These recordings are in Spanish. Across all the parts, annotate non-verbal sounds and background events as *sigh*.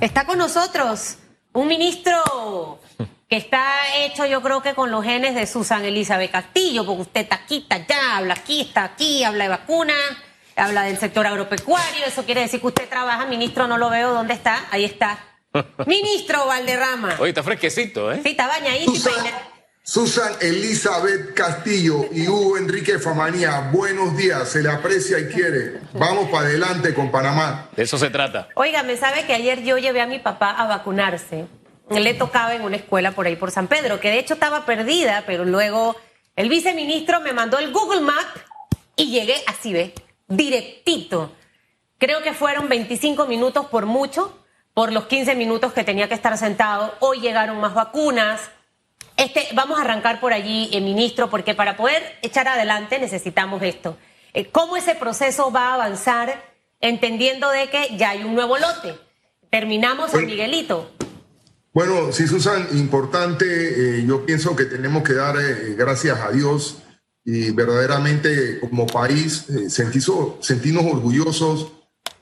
Está con nosotros un ministro que está hecho yo creo que con los genes de Susan Elizabeth Castillo, porque usted está aquí, está allá, habla aquí, está aquí, habla de vacuna, habla del sector agropecuario, eso quiere decir que usted trabaja, ministro, no lo veo, ¿dónde está? Ahí está. *laughs* Ministro Valderrama. Oye, está fresquecito, ¿eh? Sí, está bañadito. Susan, Susan Elizabeth Castillo y Hugo Enrique Famanía, buenos días, se le aprecia y quiere. Vamos para adelante con Panamá. De eso se trata. Oiga, me sabe que ayer yo llevé a mi papá a vacunarse. Le tocaba en una escuela por ahí por San Pedro, que de hecho estaba perdida, pero luego el viceministro me mandó el Google Map y llegué así, ve, directito. Creo que fueron 25 minutos por mucho, por los 15 minutos que tenía que estar sentado. Hoy llegaron más vacunas. Este, vamos a arrancar por allí, eh, ministro, porque para poder echar adelante necesitamos esto. Eh, ¿Cómo ese proceso va a avanzar entendiendo de que ya hay un nuevo lote? Terminamos San Miguelito. Bueno, sí, Susan, importante. eh, yo pienso que tenemos que dar eh, gracias a Dios y verdaderamente como país eh, sentirso- sentirnos orgullosos.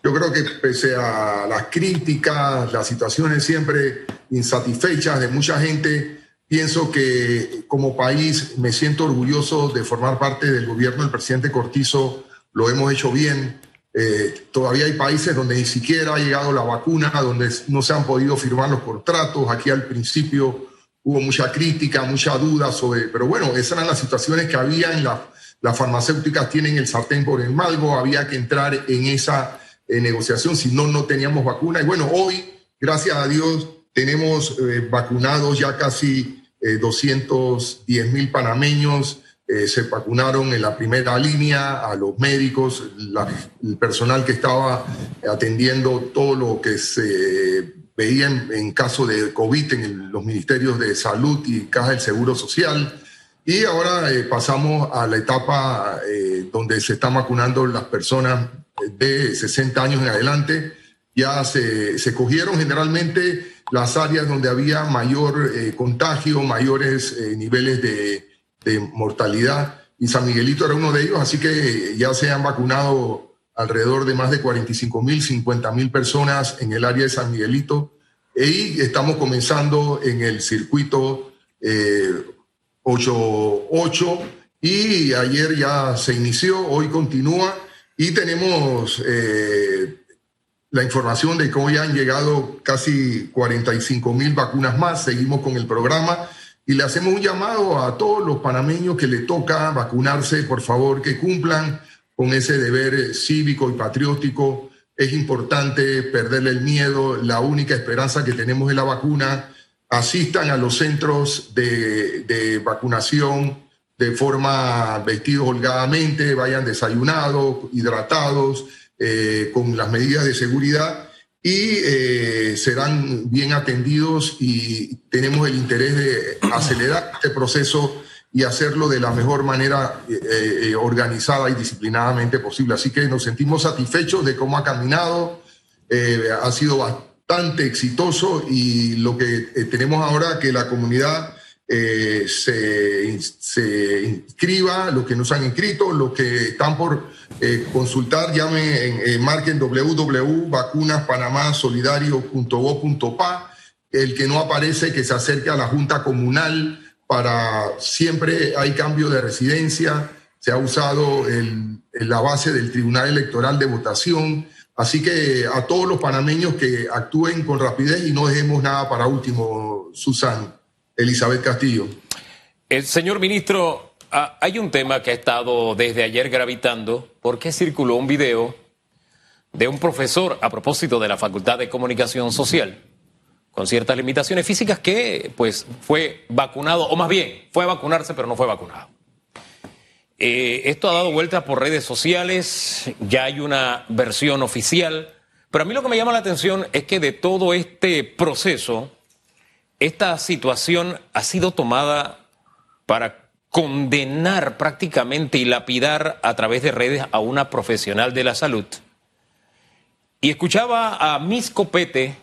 Yo creo que pese a las críticas, las situaciones siempre insatisfechas de mucha gente, pienso que como país me siento orgulloso de formar parte del gobierno del presidente Cortizo. Lo hemos hecho bien. Eh, todavía hay países donde ni siquiera ha llegado la vacuna, donde no se han podido firmar los contratos. Aquí al principio hubo mucha crítica, mucha duda sobre, pero bueno, esas eran las situaciones que había en la, las farmacéuticas tienen el sartén por el mango, había que entrar en esa eh, negociación, si no, no teníamos vacuna. Y bueno, hoy, gracias a Dios, tenemos eh, vacunados ya casi eh, 210 mil panameños, eh, se vacunaron en la primera línea, a los médicos, la- el personal que estaba atendiendo todo lo que se veía en, caso de COVID en los ministerios de salud y caja del Seguro Social. Y ahora eh, pasamos a la etapa eh, donde se están vacunando las personas de 60 años en adelante. Ya se, se cogieron generalmente las áreas donde había mayor eh, contagio, mayores eh, niveles de, mortalidad. Y San Miguelito era uno de ellos, así que ya se han vacunado alrededor de más de 45 mil, 50 mil personas en el área de San Miguelito. Y estamos comenzando en el circuito eh, 8-8 y ayer ya se inició, hoy continúa y tenemos eh, la información de que hoy han llegado casi 45 mil vacunas más, seguimos con el programa y le hacemos un llamado a todos los panameños que le toca vacunarse, por favor, que cumplan con ese deber cívico y patriótico. Es importante perderle el miedo, la única esperanza que tenemos es la vacuna. Asistan a los centros de, de vacunación de forma vestidos holgadamente, vayan desayunados, hidratados, eh, con las medidas de seguridad y eh, serán bien atendidos y tenemos el interés de acelerar este proceso y hacerlo de la mejor manera eh, organizada y disciplinadamente posible. Así que nos sentimos satisfechos de cómo ha caminado, ha sido bastante exitoso y lo que tenemos ahora que la comunidad eh, se, inscriba, los que no se han inscrito, los que están por eh, consultar, llamen, eh, marquen www.vacunaspanamasolidario.gov.pa. El que no aparece, que se acerque a la Junta Comunal para siempre hay cambio de residencia, se ha usado el, la base del Tribunal Electoral de Votación. Así que a todos los panameños que actúen con rapidez y no dejemos nada para último, Susan. Elizabeth Castillo. El señor ministro, ah, hay un tema que ha estado desde ayer gravitando porque circuló un video de un profesor a propósito de la Facultad de Comunicación Social con ciertas limitaciones físicas que pues fue vacunado, o más bien fue a vacunarse pero no fue vacunado. Eh, esto ha dado vueltas por redes sociales, ya hay una versión oficial, pero a mí lo que me llama la atención es que de todo este proceso, esta situación ha sido tomada para condenar prácticamente y lapidar a través de redes a una profesional de la salud. Y escuchaba a Miss Copete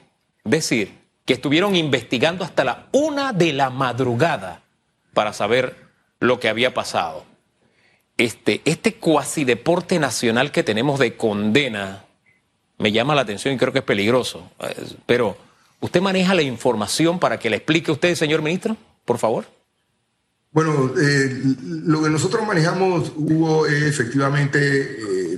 decir que estuvieron investigando hasta la una de la madrugada para saber lo que había pasado. Este, este cuasi deporte nacional que tenemos de condena me llama la atención y creo que es peligroso. Pero ¿Usted maneja la información para que le explique usted, señor ministro? Por favor. Bueno, eh, lo que nosotros manejamos, Hugo, efectivamente, eh,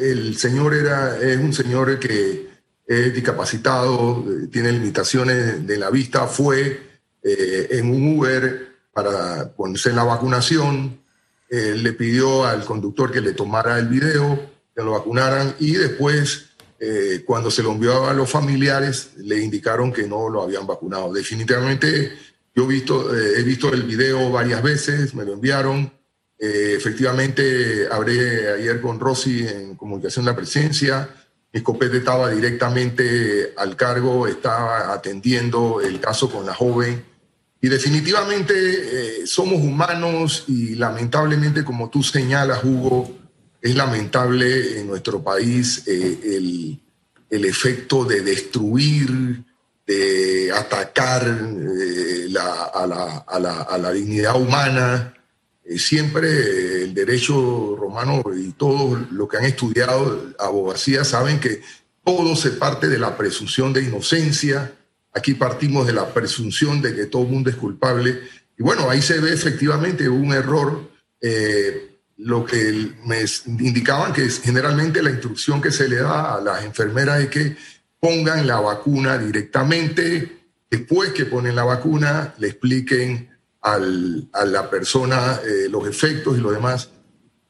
el señor era, es un señor que es discapacitado, eh, tiene limitaciones de la vista, fue en un Uber para ponerse la vacunación, le pidió al conductor que le tomara el video, que lo vacunaran y después, cuando se lo envió a los familiares, le indicaron que no lo habían vacunado. Definitivamente yo visto, eh, he visto el video varias veces, me lo enviaron. Eh, efectivamente, hablé ayer con Rosy en comunicación de la presencia. Mi copete estaba directamente al cargo, estaba atendiendo el caso con la joven. Y definitivamente eh, somos humanos y lamentablemente, como tú señalas, Hugo, es lamentable en nuestro país el, el efecto de destruir de atacar eh, a, la, dignidad humana. Eh, siempre el derecho romano y todos los que han estudiado abogacía saben que todo se parte de la presunción de inocencia. Aquí partimos de la presunción de que todo el mundo es culpable. Y bueno, ahí se ve efectivamente un error. Eh, lo que me indicaban que es generalmente la instrucción que se le da a las enfermeras es que pongan la vacuna directamente, después que ponen la vacuna, le expliquen al, a la persona eh, los efectos y lo demás.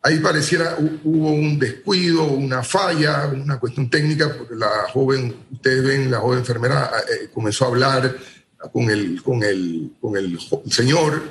Ahí pareciera hubo un descuido, una falla, una cuestión técnica, porque la joven, ustedes ven, la joven enfermera eh, comenzó a hablar con el, con el, con el señor,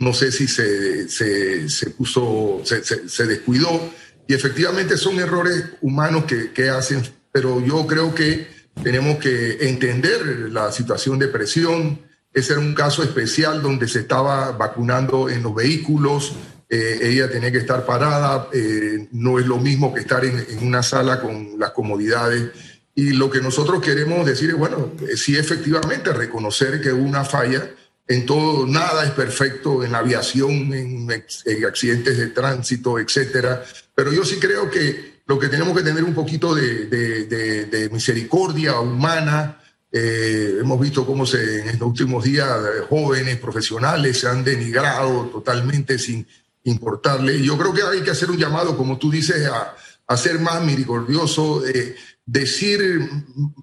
no sé si se, se, se puso, se, descuidó, y efectivamente son errores humanos que, que hacen, pero yo creo que tenemos que entender la situación de presión. Ese era un caso especial donde se estaba vacunando en los vehículos. Eh, ella tenía que estar parada. Eh, no es lo mismo que estar en, una sala con las comodidades. Y lo que nosotros queremos decir es, bueno, eh, sí efectivamente reconocer que hubo una falla. En todo, nada es perfecto en aviación, en, en accidentes de tránsito, etcétera. Pero yo sí creo que lo que tenemos que tener un poquito de, misericordia humana. Eh, hemos visto cómo se, en los últimos días jóvenes profesionales se han denigrado totalmente sin importarle. Yo creo que hay que hacer un llamado, como tú dices, a, ser más misericordioso, eh, decir,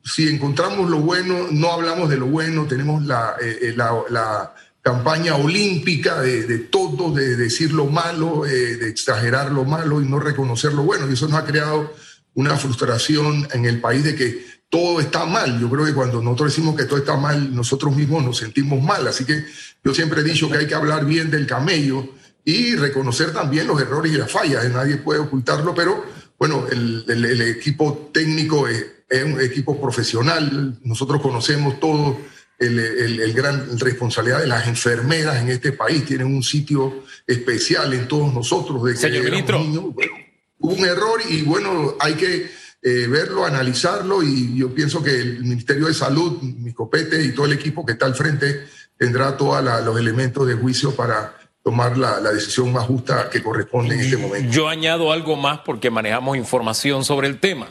si encontramos lo bueno, no hablamos de lo bueno, tenemos la, eh, la campaña olímpica de, de todo, de decir lo malo, eh, de exagerar lo malo y no reconocer lo bueno. Y eso nos ha creado una frustración en el país de que todo está mal. Yo creo que cuando nosotros decimos que todo está mal, nosotros mismos nos sentimos mal. Así que yo siempre he dicho que hay que hablar bien del camello y reconocer también los errores y las fallas. Nadie puede ocultarlo, pero bueno, el, el, equipo técnico es, es, un equipo profesional. Nosotros conocemos todo el, gran responsabilidad de las enfermeras en este país. Tienen un sitio especial en todos nosotros. De que Señor ministro. hubo un error y bueno, hay que eh, verlo, analizarlo y yo pienso que el Ministerio de Salud, mi copete y todo el equipo que está al frente tendrá todos los elementos de juicio para tomar la, decisión más justa que corresponde en este momento. Yo añado algo más porque manejamos información sobre el tema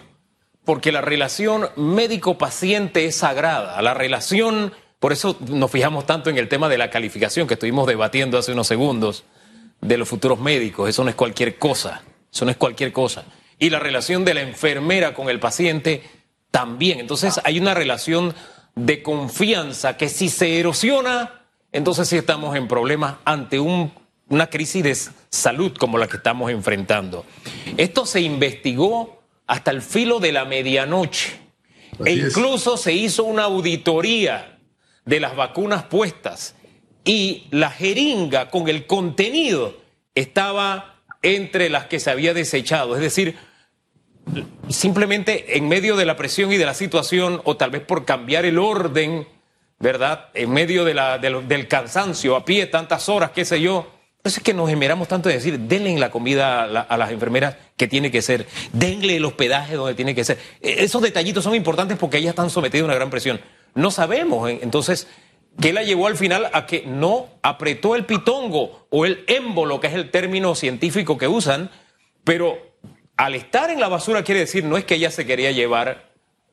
porque la relación médico-paciente es sagrada. La relación, por eso nos fijamos tanto en el tema de la calificación que estuvimos debatiendo hace unos segundos de los futuros médicos. Eso no es cualquier cosa. Eso no es cualquier cosa. Y la relación de la enfermera con el paciente también. Entonces hay una relación de confianza que si se erosiona, entonces sí estamos en problemas ante una crisis de salud como la que estamos enfrentando. Esto se investigó hasta el filo de la medianoche. e incluso se hizo una auditoría de las vacunas puestas y la jeringa con el contenido estaba entre las que se había desechado. Es decir, simplemente en medio de la presión y de la situación, o tal vez por cambiar el orden, ¿verdad? En medio del cansancio, a pie, tantas horas, qué sé yo, eso es que nos emeramos tanto de decir, denle la comida a, las enfermeras que tiene que ser, denle el hospedaje donde tiene que ser. E, esos detallitos son importantes porque ellas están sometidas a una gran presión. No sabemos, entonces, ¿qué la llevó al final a que no apretó el pitongo o el émbolo, que es el término científico que usan, pero al estar en la basura quiere decir, no es que ella se quería llevar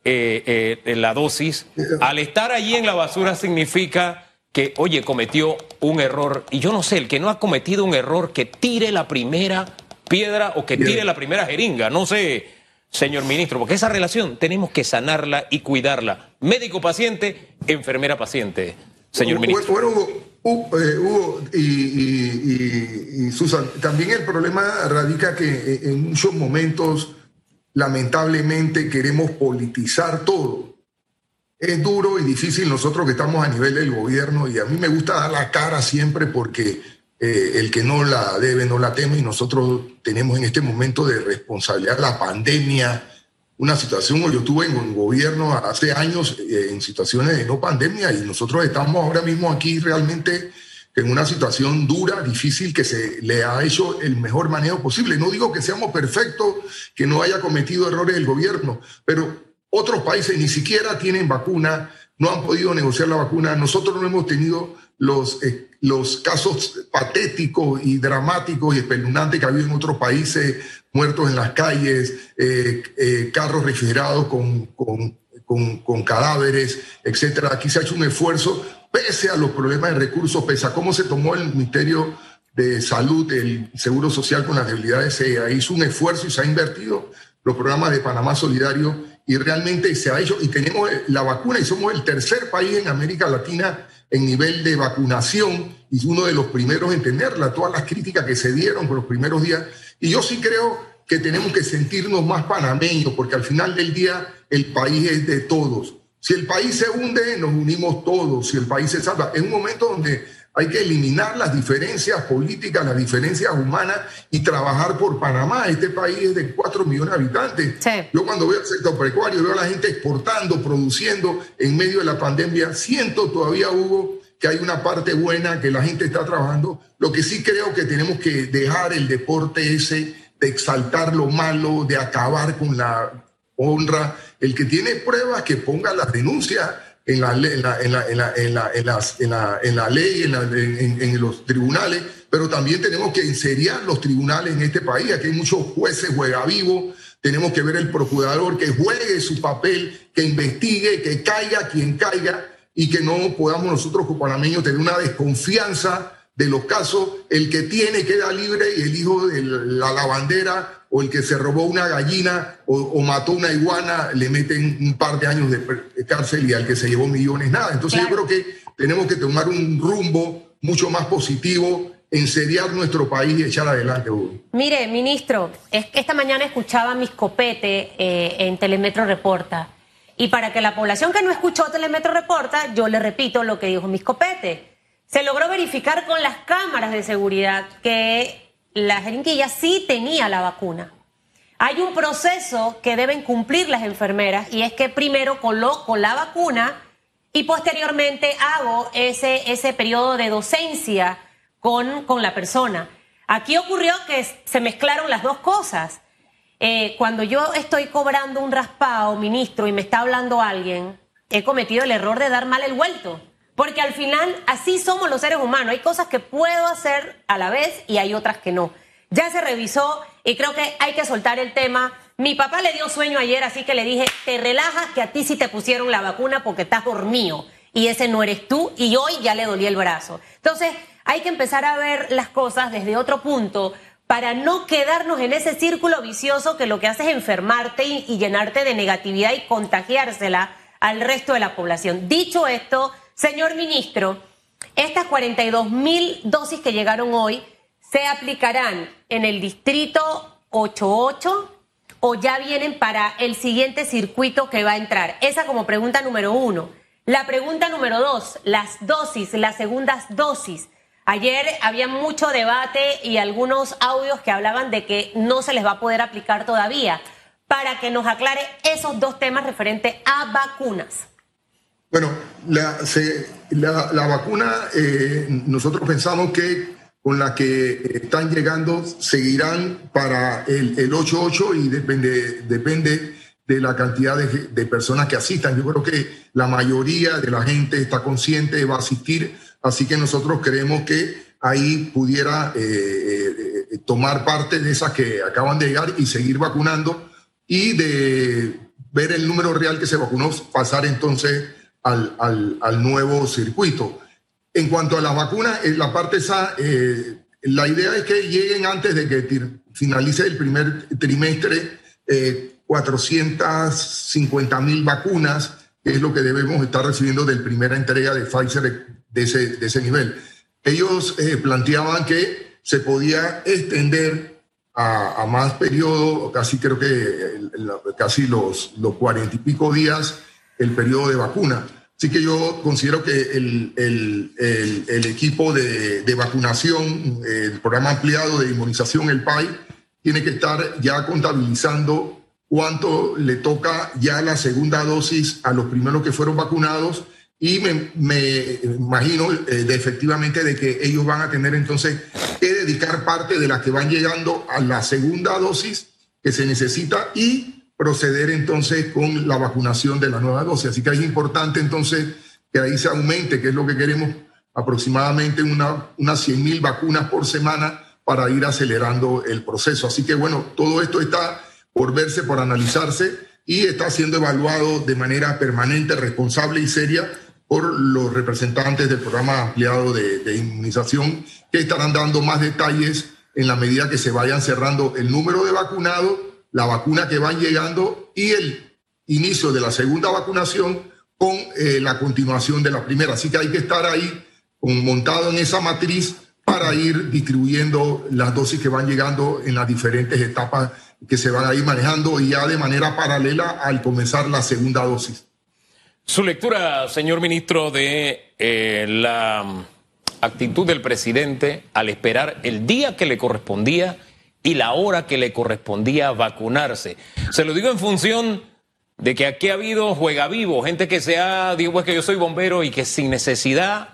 eh, eh, la dosis, al estar allí en la basura significa que, oye, cometió un error. Y yo no sé, el que no ha cometido un error, que tire la primera piedra o que tire la primera jeringa. No sé, señor ministro, porque esa relación tenemos que sanarla y cuidarla. Médico-paciente, enfermera-paciente, señor ministro. Bueno, Hugo, eh, y, y, Susan, también el problema radica que en muchos momentos, lamentablemente, queremos politizar todo. Es duro y difícil nosotros que estamos a nivel del gobierno y a mí me gusta dar la cara siempre porque eh, el que no la debe no la teme y nosotros tenemos en este momento de responsabilidad la pandemia, una situación, yo estuve en un gobierno hace años eh, en situaciones de no pandemia y nosotros estamos ahora mismo aquí realmente en una situación dura, difícil, que se le ha hecho el mejor manejo posible. No digo que seamos perfectos, que no haya cometido errores el gobierno, pero otros países ni siquiera tienen vacuna, no han podido negociar la vacuna. Nosotros no hemos tenido los, eh, los casos patéticos y dramáticos y espeluznantes que ha habido en otros países, muertos en las calles, eh, eh, carros refrigerados con, con, con, cadáveres, etc. Aquí se ha hecho un esfuerzo, pese a los problemas de recursos, pese a cómo se tomó el Ministerio de Salud, el Seguro Social con las debilidades, se hizo un esfuerzo y se ha invertido los programas de Panamá Solidario y realmente se ha hecho, y tenemos la vacuna y somos el tercer país en América Latina en nivel de vacunación y uno de los primeros en tenerla, todas las críticas que se dieron por los primeros días. Y yo sí creo que tenemos que sentirnos más panameños, porque al final del día el país es de todos. Si el país se hunde, nos unimos todos. Si el país se salva, en un momento donde hay que eliminar las diferencias políticas, las diferencias humanas y trabajar por Panamá. Este país es de 4 millones de habitantes. Yo cuando veo el sector pecuario, veo a la gente exportando, produciendo en medio de la pandemia, siento todavía, Hugo, que hay una parte buena, que la gente está trabajando. Lo que sí creo que tenemos que dejar el deporte ese de exaltar lo malo, de acabar con la honra. El que tiene pruebas, que ponga las denuncias en la, ley, en, los tribunales, pero también tenemos que inserir los tribunales en este país. Aquí hay muchos jueces juega vivo. Tenemos que ver el procurador que juegue su papel, que investigue, que caiga quien caiga y que no podamos nosotros como panameños tener una desconfianza de los casos. El que tiene queda libre y el hijo de la lavandera o el que se robó una gallina o, mató una iguana le meten un par de años de cárcel y al que se llevó millones nada. Entonces yo creo que tenemos que tomar un rumbo mucho más positivo, enseriar nuestro país y echar adelante. Mire, ministro, esta mañana escuchaba mis copete eh, en Telemetro Reporta. Y para que la población que no escuchó Telemetro Reporta, yo le repito lo que dijo mis copete. Se logró verificar con las cámaras de seguridad que la jeringuilla sí tenía la vacuna. Hay un proceso que deben cumplir las enfermeras y es que primero coloco la vacuna y posteriormente hago ese, ese periodo de docencia con, con la persona. Aquí ocurrió que se mezclaron las dos cosas. Eh, cuando yo estoy cobrando un raspado, ministro, y me está hablando alguien, he cometido el error de dar mal el vuelto. Porque al final así somos los seres humanos. Hay cosas que puedo hacer a la vez y hay otras que no. Ya se revisó y creo que hay que soltar el tema. Mi papá le dio sueño ayer, así que le dije, te relajas que a ti sí te pusieron la vacuna porque estás dormido y ese no eres tú y hoy ya le dolía el brazo. Entonces hay que empezar a ver las cosas desde otro punto para no quedarnos en ese círculo vicioso que lo que hace es enfermarte y, y llenarte de negatividad y contagiársela al resto de la población. Dicho esto, Señor ministro, estas 42 mil dosis que llegaron hoy se aplicarán en el distrito 88 o ya vienen para el siguiente circuito que va a entrar. Esa como pregunta número uno. La pregunta número dos, las dosis, las segundas dosis. Ayer había mucho debate y algunos audios que hablaban de que no se les va a poder aplicar todavía. Para que nos aclare esos dos temas referentes a vacunas. La, la, vacuna, eh, nosotros pensamos que con la que están llegando seguirán para el, el 8-8 y depende, depende de la cantidad de, personas que asistan. Yo creo que la mayoría de la gente está consciente, va a asistir, así que nosotros creemos que ahí pudiera eh, eh, tomar parte de esas que acaban de llegar y seguir vacunando y de ver el número real que se vacunó, pasar entonces al, al, nuevo circuito. En cuanto a las vacunas, en la parte esa, eh, la idea es que lleguen antes de que finalice el primer trimestre 450 eh, mil vacunas, que es lo que debemos estar recibiendo de la primera entrega de Pfizer de ese, de ese nivel. Ellos eh, planteaban que se podía extender a, más periodo, casi creo que casi los, los cuarenta y pico días, el periodo de vacuna. Así que yo considero que el, el, equipo de, de, vacunación, el programa ampliado de inmunización, el PAI, tiene que estar ya contabilizando cuánto le toca ya la segunda dosis a los primeros que fueron vacunados y me, me imagino eh, efectivamente de que ellos van a tener entonces que dedicar parte de las que van llegando a la segunda dosis que se necesita y proceder entonces con la vacunación de la nueva dosis. Así que es importante entonces que ahí se aumente, que es lo que queremos, aproximadamente una, unas 100 mil vacunas por semana para ir acelerando el proceso. Así que bueno, todo esto está por verse, por analizarse y está siendo evaluado de manera permanente, responsable y seria por los representantes del programa ampliado de, inmunización que estarán dando más detalles en la medida que se vayan cerrando el número de vacunados, la vacuna que van llegando y el inicio de la segunda vacunación con eh, la continuación de la primera. Así que hay que estar ahí montado en esa matriz para ir distribuyendo las dosis que van llegando en las diferentes etapas que se van a ir manejando y ya de manera paralela al comenzar la segunda dosis. Su lectura, señor ministro, de eh, la actitud del presidente al esperar el día que le correspondía y la hora que le correspondía vacunarse. Se lo digo en función de que aquí ha habido juega vivo, gente que se ha, digo pues que yo soy bombero y que sin necesidad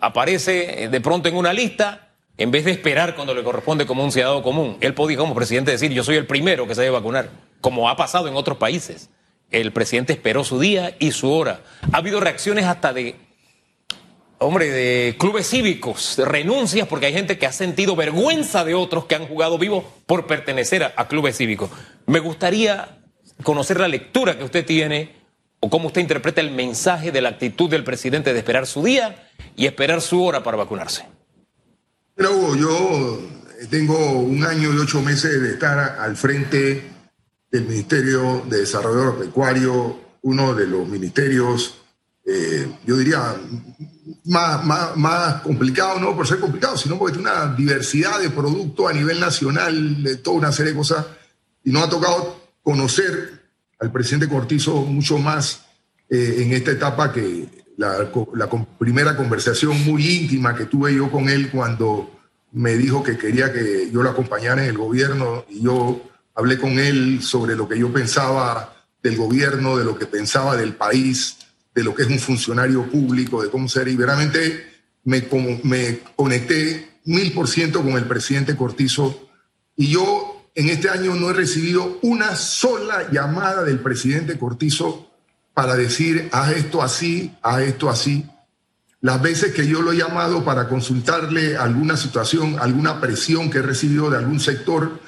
aparece eh, de pronto en una lista en vez de esperar cuando le corresponde como un ciudadano común. Él podía como presidente decir yo soy el primero que se debe vacunar, como ha pasado en otros países el presidente esperó su día y su hora. Ha habido reacciones hasta de, hombre, de clubes cívicos, renuncias, porque hay gente que ha sentido vergüenza de otros que han jugado vivo por pertenecer a, clubes cívicos. Me gustaría conocer la lectura que usted tiene o cómo usted interpreta el mensaje de la actitud del presidente de esperar su día y esperar su hora para vacunarse. Pero yo tengo un año y ocho meses de estar al frente del Ministerio de Desarrollo Agropecuario, uno de los ministerios, eh, yo diría, más, más, más complicado, no por ser complicado, sino porque tiene una diversidad de productos a nivel nacional, de toda una serie de cosas, y nos ha tocado conocer al presidente Cortizo mucho más eh, en esta etapa que la, la primera conversación muy íntima que tuve yo con él cuando me dijo que quería que yo lo acompañara en el gobierno y yo hablé con él sobre lo que yo pensaba del gobierno, de lo que pensaba del país, de lo que es un funcionario público, de cómo ser. Y verdaderamente me, me conecté mil por ciento con el presidente Cortizo. Y yo en este año no he recibido una sola llamada del presidente Cortizo para decir, haz esto así, haz esto así. Las veces que yo lo he llamado para consultarle alguna situación, alguna presión que he recibido de algún sector,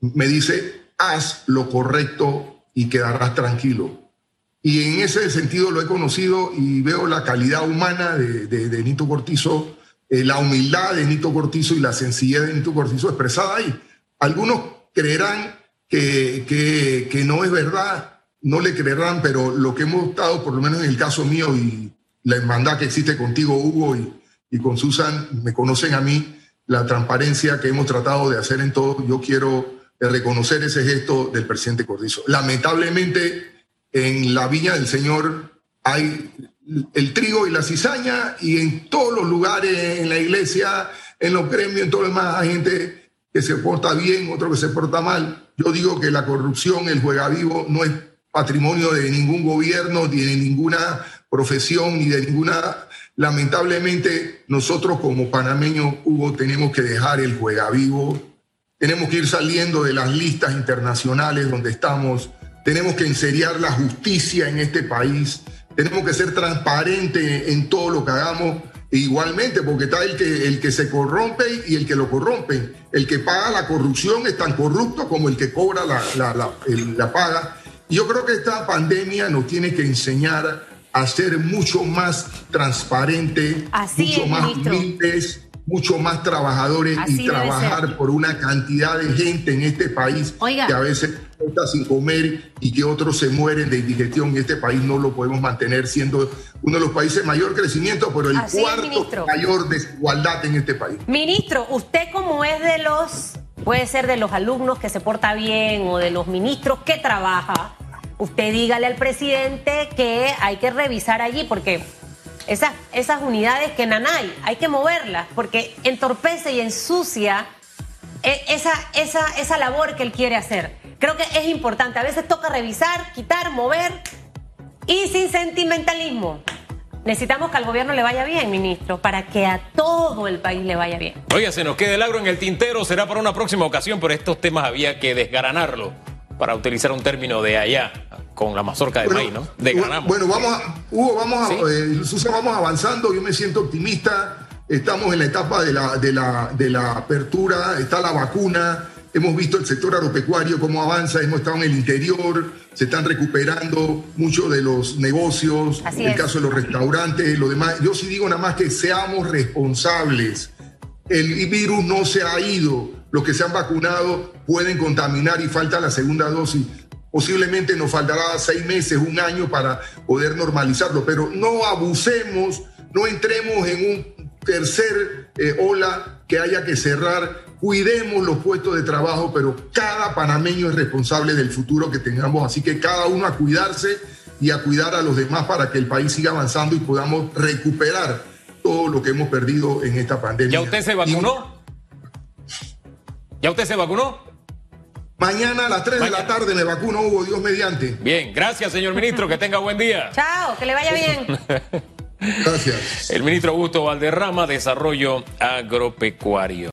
me dice, haz lo correcto y quedarás tranquilo. Y en ese sentido lo he conocido y veo la calidad humana de, Nito Cortizo, eh, la humildad de Nito Cortizo y la sencillez de Nito Cortizo expresada ahí. Algunos creerán que, que, no es verdad, no le creerán, pero lo que hemos estado, por lo menos en el caso mío y la hermandad que existe contigo, Hugo, y, y con Susan, me conocen a mí, la transparencia que hemos tratado de hacer en todo, yo quiero de reconocer ese gesto del presidente Cortizo. Lamentablemente, en la viña del Señor hay el trigo y la cizaña y en todos los lugares, en la iglesia, en los gremios, en todo lo demás, hay gente que se porta bien, otro que se porta mal. Yo digo que la corrupción, el juega vivo, no es patrimonio de ningún gobierno, ni de ninguna profesión, ni de ninguna... Lamentablemente, nosotros como panameños, Hugo, tenemos que dejar el juega vivo tenemos que ir saliendo de las listas internacionales donde estamos. Tenemos que enseriar la justicia en este país. Tenemos que ser transparentes en todo lo que hagamos. E igualmente, porque está el que, el que se corrompe y el que lo corrompe. El que paga la corrupción es tan corrupto como el que cobra la, la, la, paga. Yo creo que esta pandemia nos tiene que enseñar a ser mucho más transparente, mucho más humildes, mucho más trabajadores y trabajar por una cantidad de gente en este país que a veces está sin comer y que otros se mueren de indigestión. Este país no lo podemos mantener siendo uno de los países de mayor crecimiento, pero el cuarto mayor desigualdad en este país. Ministro, usted como es de los, puede ser de los alumnos que se porta bien o de los ministros que trabaja, usted dígale al presidente que hay que revisar allí porque esas, esas unidades que nanay, hay que moverlas porque entorpece y ensucia e, esa, esa, esa labor que él quiere hacer. Creo que es importante. A veces toca revisar, quitar, mover y sin sentimentalismo. Necesitamos que al gobierno le vaya bien, ministro, para que a todo el país le vaya bien. Oiga, se nos queda el agro en el tintero, será para una próxima ocasión, pero estos temas había que desgranarlo, para utilizar un término de allá con la mazorca de maíz, ¿no? De Bueno, vamos a, Hugo, vamos, a, eh, vamos avanzando, yo me siento optimista, estamos en la etapa de la, de la, de la apertura, está la vacuna, hemos visto el sector agropecuario cómo avanza, hemos estado en el interior, se están recuperando muchos de los negocios, el caso de los restaurantes, lo demás. Yo sí digo nada más que seamos responsables. El virus no se ha ido, los que se han vacunado pueden contaminar y falta la segunda dosis. Posiblemente nos faltará seis meses, un año para poder normalizarlo, pero no abusemos, no entremos en un tercer eh, ola que haya que cerrar. Cuidemos los puestos de trabajo, pero cada panameño es responsable del futuro que tengamos, así que cada uno a cuidarse y a cuidar a los demás para que el país siga avanzando y podamos recuperar todo lo que hemos perdido en esta pandemia. ¿Ya usted se vacunó? ¿Ya usted se vacunó? Mañana a las 3 de la tarde me vacuno, Hugo, Dios mediante. Bien, gracias, señor ministro, que tenga buen día. *laughs* Chao, que le vaya bien. gracias. El ministro Augusto Valderrama, Desarrollo Agropecuario.